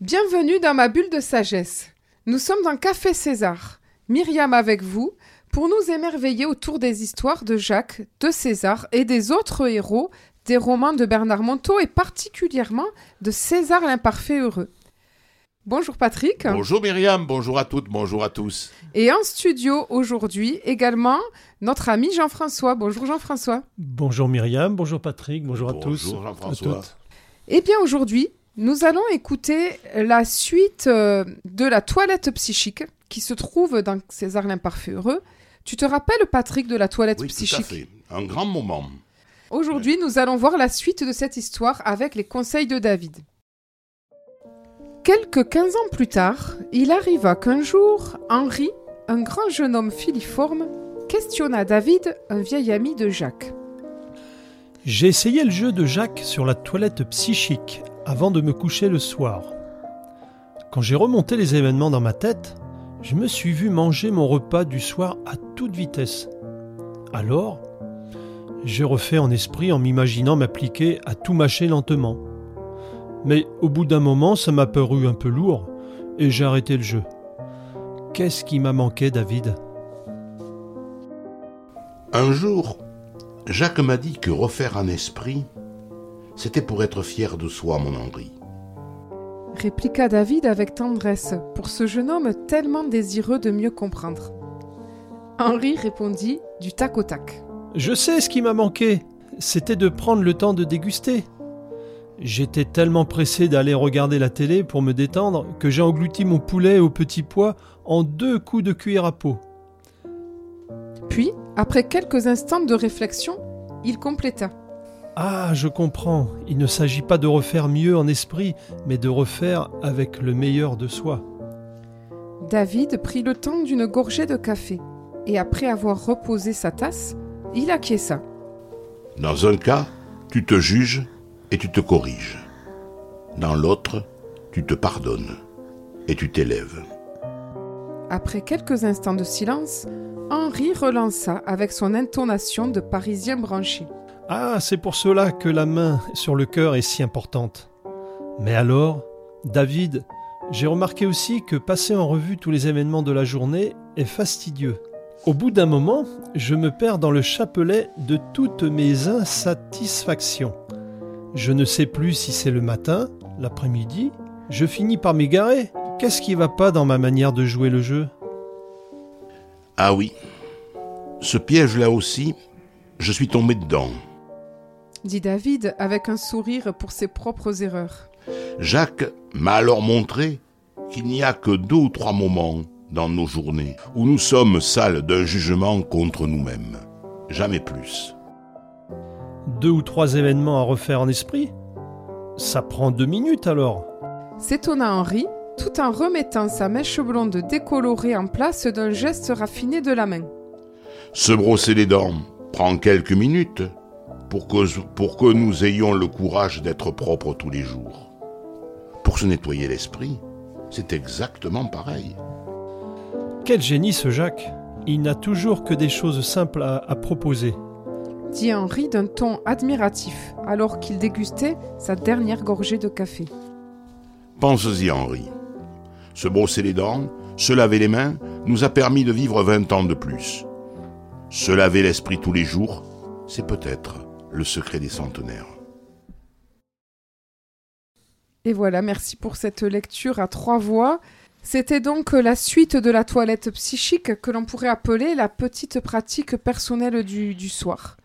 Bienvenue dans ma bulle de sagesse. Nous sommes dans Café César. Myriam avec vous pour nous émerveiller autour des histoires de Jacques, de César et des autres héros des romans de Bernard Monteau et particulièrement de César l'imparfait heureux. Bonjour Patrick. Bonjour Myriam, bonjour à toutes, bonjour à tous. Et en studio aujourd'hui également notre ami Jean-François. Bonjour Jean-François. Bonjour Myriam, bonjour Patrick, bonjour, à tous. Bonjour Jean-François. Eh bien aujourd'hui, nous allons écouter la suite euh, de la toilette psychique qui se trouve dans César l'imparfait heureux. Tu te rappelles Patrick de la toilette psychique tout à fait. Un grand moment. Aujourd'hui, nous allons voir la suite de cette histoire avec les conseils de David. Quelques 15 ans plus tard, il arriva qu'un jour, Henri, un grand jeune homme filiforme, questionna David, un vieil ami de Jacques. J'ai essayé le jeu de Jacques sur la toilette psychique avant de me coucher le soir. Quand j'ai remonté les événements dans ma tête, je me suis vu manger mon repas du soir à toute vitesse. Alors, j'ai refait en esprit en m'imaginant m'appliquer à tout mâcher lentement. Mais au bout d'un moment, ça m'a paru un peu lourd et j'ai arrêté le jeu. Qu'est-ce qui m'a manqué, David? Un jour, Jacques m'a dit que refaire un esprit, c'était pour être fier de soi, mon Henri. Répliqua David avec tendresse pour ce jeune homme tellement désireux de mieux comprendre. Henri répondit du tac au tac. Je sais ce qui m'a manqué, c'était de prendre le temps de déguster. J'étais tellement pressé d'aller regarder la télé pour me détendre que j'ai englouti mon poulet au petit pois en deux coups de cuillère à peau. Puis, après quelques instants de réflexion, il compléta. Ah, je comprends. Il ne s'agit pas de refaire mieux en esprit, mais de refaire avec le meilleur de soi. David prit le temps d'une gorgée de café, et après avoir reposé sa tasse, il acquiesça. Dans un cas, tu te juges et tu te corriges. Dans l'autre, tu te pardonnes et tu t'élèves. Après quelques instants de silence, Henri relança avec son intonation de Parisien branché. Ah, c'est pour cela que la main sur le cœur est si importante. Mais alors, David, j'ai remarqué aussi que passer en revue tous les événements de la journée est fastidieux. Au bout d'un moment, je me perds dans le chapelet de toutes mes insatisfactions. Je ne sais plus si c'est le matin, l'après-midi. Je finis par m'égarer. Qu'est-ce qui va pas dans ma manière de jouer le jeu? Ah oui, ce piège-là aussi, je suis tombé dedans. Dit David avec un sourire pour ses propres erreurs. Jacques m'a alors montré qu'il n'y a que deux ou trois moments dans nos journées où nous sommes sales d'un jugement contre nous-mêmes. Jamais plus deux ou trois événements à refaire en esprit? Ça prend deux minutes alors S'étonna Henri, tout en remettant sa mèche blonde décolorée en place d'un geste raffiné de la main. Se brosser les dents prend quelques minutes pour que, pour que nous ayons le courage d'être propres tous les jours. Pour se nettoyer l'esprit, c'est exactement pareil. Quel génie ce Jacques Il n'a toujours que des choses simples à, à proposer dit Henri d'un ton admiratif, alors qu'il dégustait sa dernière gorgée de café. Pense-y, Henri. Se brosser les dents, se laver les mains, nous a permis de vivre vingt ans de plus. Se laver l'esprit tous les jours, c'est peut-être le secret des centenaires. Et voilà, merci pour cette lecture à trois voix. C'était donc la suite de la toilette psychique que l'on pourrait appeler la petite pratique personnelle du, soir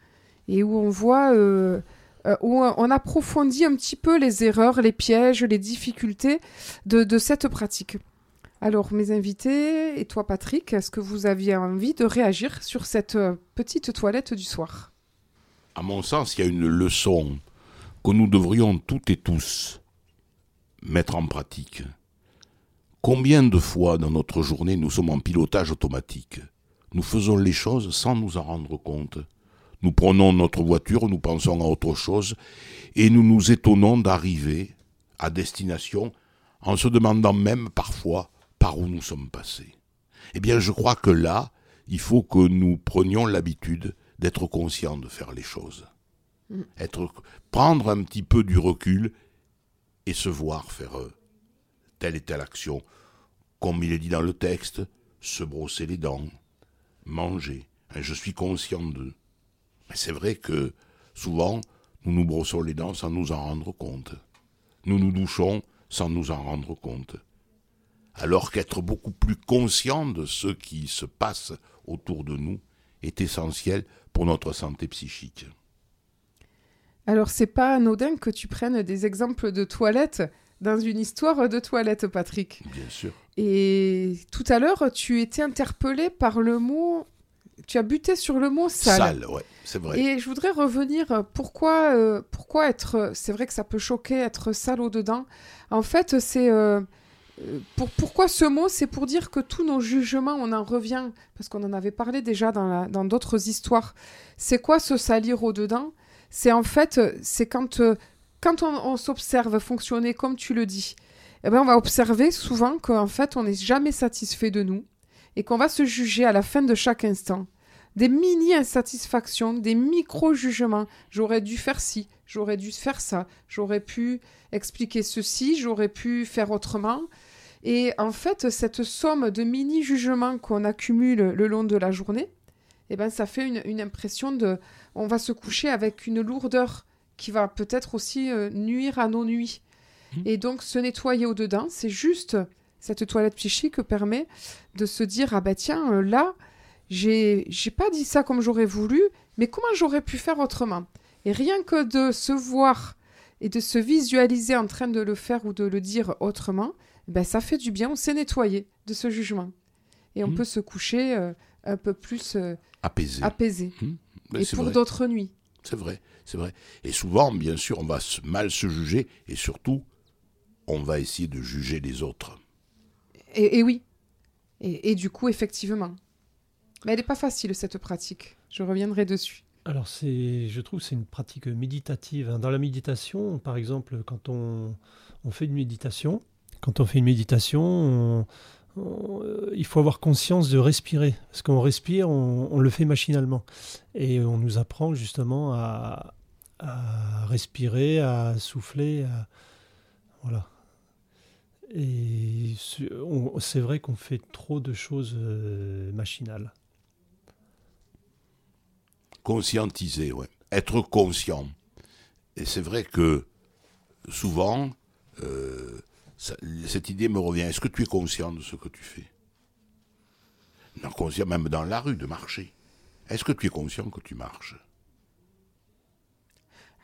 et où on voit, euh, euh, où on approfondit un petit peu les erreurs, les pièges, les difficultés de, cette pratique. Alors, mes invités et toi, Patrick, est-ce que vous aviez envie de réagir sur cette euh, petite toilette du soir? À mon sens, il y a une leçon que nous devrions toutes et tous mettre en pratique. Combien de fois dans notre journée nous sommes en pilotage automatique? Nous faisons les choses sans nous en rendre compte. Nous prenons notre voiture, nous pensons à autre chose, et nous nous étonnons d'arriver à destination en se demandant même parfois par où nous sommes passés. Eh bien, je crois que là, il faut que nous prenions l'habitude d'être conscients de faire les choses. Être, prendre un petit peu du recul et se voir faire telle et telle action. Comme il est dit dans le texte, se brosser les dents, manger. Je suis conscient d'eux. Mais c'est vrai que souvent, nous nous brossons les dents sans nous en rendre compte. Nous nous douchons sans nous en rendre compte. Alors qu'être beaucoup plus conscient de ce qui se passe autour de nous est essentiel pour notre santé psychique. Alors c'est pas anodin que tu prennes des exemples de toilettes dans une histoire de toilettes, Patrick. Bien sûr. Et tout à l'heure, tu étais interpellé par le mot. Tu as buté sur le mot sale. Sale, ouais, c'est vrai. Et je voudrais revenir. Pourquoi, euh, pourquoi être. C'est vrai que ça peut choquer être sale au-dedans. En fait, c'est. Euh, pour, pourquoi ce mot? C'est pour dire que tous nos jugements, on en revient, parce qu'on en avait parlé déjà dans d'autres histoires. C'est quoi se salir au-dedans? C'est en fait, c'est quand, euh, quand on, s'observe fonctionner comme tu le dis, eh ben on va observer souvent qu'en fait, on n'est jamais satisfait de nous et qu'on va se juger à la fin de chaque instant. Des mini-insatisfactions, des micro-jugements. J'aurais dû faire ci, j'aurais dû faire ça, j'aurais pu expliquer ceci, j'aurais pu faire autrement. Et en fait, cette somme de mini-jugements qu'on accumule le long de la journée, eh ben, ça fait une, impression de... On va se coucher avec une lourdeur qui va peut-être aussi euh, nuire à nos nuits. Mmh. Et donc, se nettoyer au-dedans, c'est juste... Cette toilette psychique permet de se dire, ah ben tiens, euh, là, j'ai pas dit ça comme j'aurais voulu, mais comment j'aurais pu faire autrement? Et rien que de se voir et de se visualiser en train de le faire ou de le dire autrement, ben ça fait du bien, on s'est nettoyé de ce jugement. Et on mmh. peut se coucher euh, un peu plus euh, apaisé. apaisé. Mmh. Ben, et pour d'autres nuits. C'est vrai, c'est vrai. Et souvent, bien sûr, on va mal se juger et surtout, on va essayer de juger les autres. Et, oui. Et, du coup, effectivement. Mais elle n'est pas facile, cette pratique. Je reviendrai dessus. Alors, je trouve c'est une pratique méditative. Hein. Dans la méditation, par exemple, quand on, on fait une méditation, quand on fait une méditation, euh, il faut avoir conscience de respirer. Parce qu'on respire, on, le fait machinalement. Et on nous apprend justement à, respirer, à souffler. voilà. Et c'est vrai qu'on fait trop de choses euh, machinales. Conscientiser, ouais. Être conscient. Et c'est vrai que souvent, euh, cette idée me revient. Est-ce que tu es conscient de ce que tu fais? Non, conscient même dans la rue de marcher. Est-ce que tu es conscient que tu marches?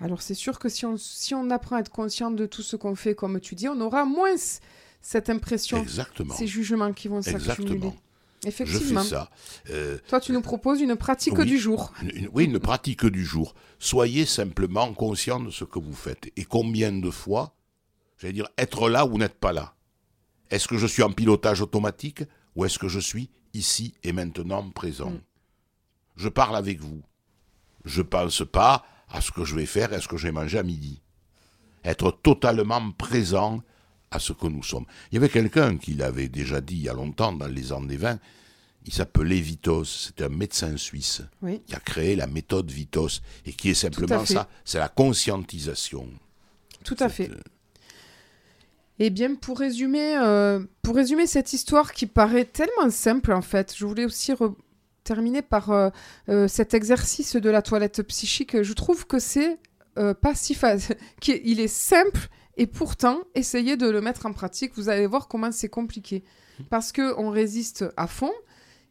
Alors c'est sûr que si on, si on apprend à être conscient de tout ce qu'on fait, comme tu dis, on aura moins cette impression, Exactement. ces jugements qui vont s'accumuler. Effectivement. Je fais ça. Euh, Toi, tu nous proposes une pratique du jour. oui, une pratique du jour. Soyez simplement conscient de ce que vous faites. Et combien de fois J'allais dire être là ou n'être pas là. Est-ce que je suis en pilotage automatique ou est-ce que je suis ici et maintenant présent mm. Je parle avec vous. Je ne pense pas à ce que je vais faire et à ce que je vais manger à midi. Être totalement présent à ce que nous sommes. Il y avait quelqu'un qui l'avait déjà dit il y a longtemps, dans les années 20, il s'appelait Vitos, c'était un médecin suisse qui a créé la méthode Vitos et qui est simplement ça, c'est la conscientisation. Tout à fait. Euh, eh bien, pour résumer, euh, pour résumer cette histoire qui paraît tellement simple, en fait, je voulais aussi terminer par euh, euh, cet exercice de la toilette psychique. Je trouve que c'est pas si facile. Il est simple et pourtant, essayez de le mettre en pratique. Vous allez voir comment c'est compliqué. Parce qu'on résiste à fond.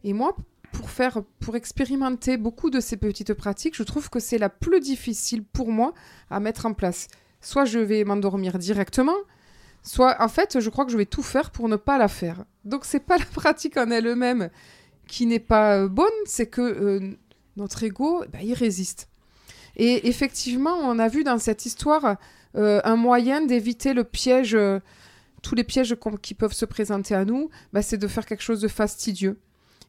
Et moi, pour faire, pour expérimenter beaucoup de ces petites pratiques, je trouve que c'est la plus difficile pour moi à mettre en place. Soit je vais m'endormir directement, soit en fait, je crois que je vais tout faire pour ne pas la faire. Donc c'est pas la pratique en elle-même qui n'est pas euh, bonne, c'est que euh, notre ego, bah, il résiste. Et effectivement, on a vu dans cette histoire un moyen d'éviter le piège, tous les pièges qui peuvent se présenter à nous, bah, c'est de faire quelque chose de fastidieux.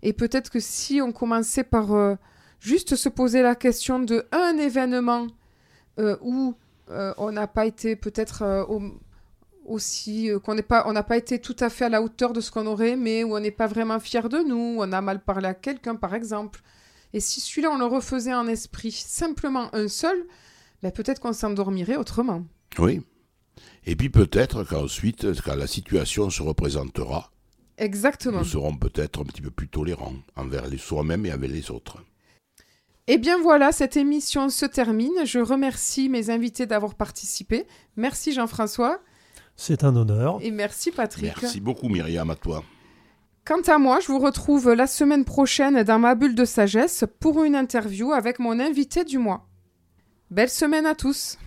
Et peut-être que si on commençait par juste se poser la question de un événement où on n'a pas été peut-être au aussi euh, qu'on pas, on n'a pas été tout à fait à la hauteur de ce qu'on aurait, mais où on n'est pas vraiment fier de nous, on a mal parlé à quelqu'un par exemple. Et si celui-là on le refaisait en esprit, simplement un seul, ben peut-être qu'on s'endormirait autrement. Oui. Et puis peut-être qu'ensuite, quand la situation se représentera, Exactement. nous serons peut-être un petit peu plus tolérants envers les soi-même et avec les autres. Et Eh bien voilà, cette émission se termine. Je remercie mes invités d'avoir participé. Merci Jean-François C'est un honneur. et merci Patrick. Merci beaucoup Myriam, à toi. Quant à moi, je vous retrouve la semaine prochaine dans ma bulle de sagesse pour une interview avec mon invité du mois. Belle semaine à tous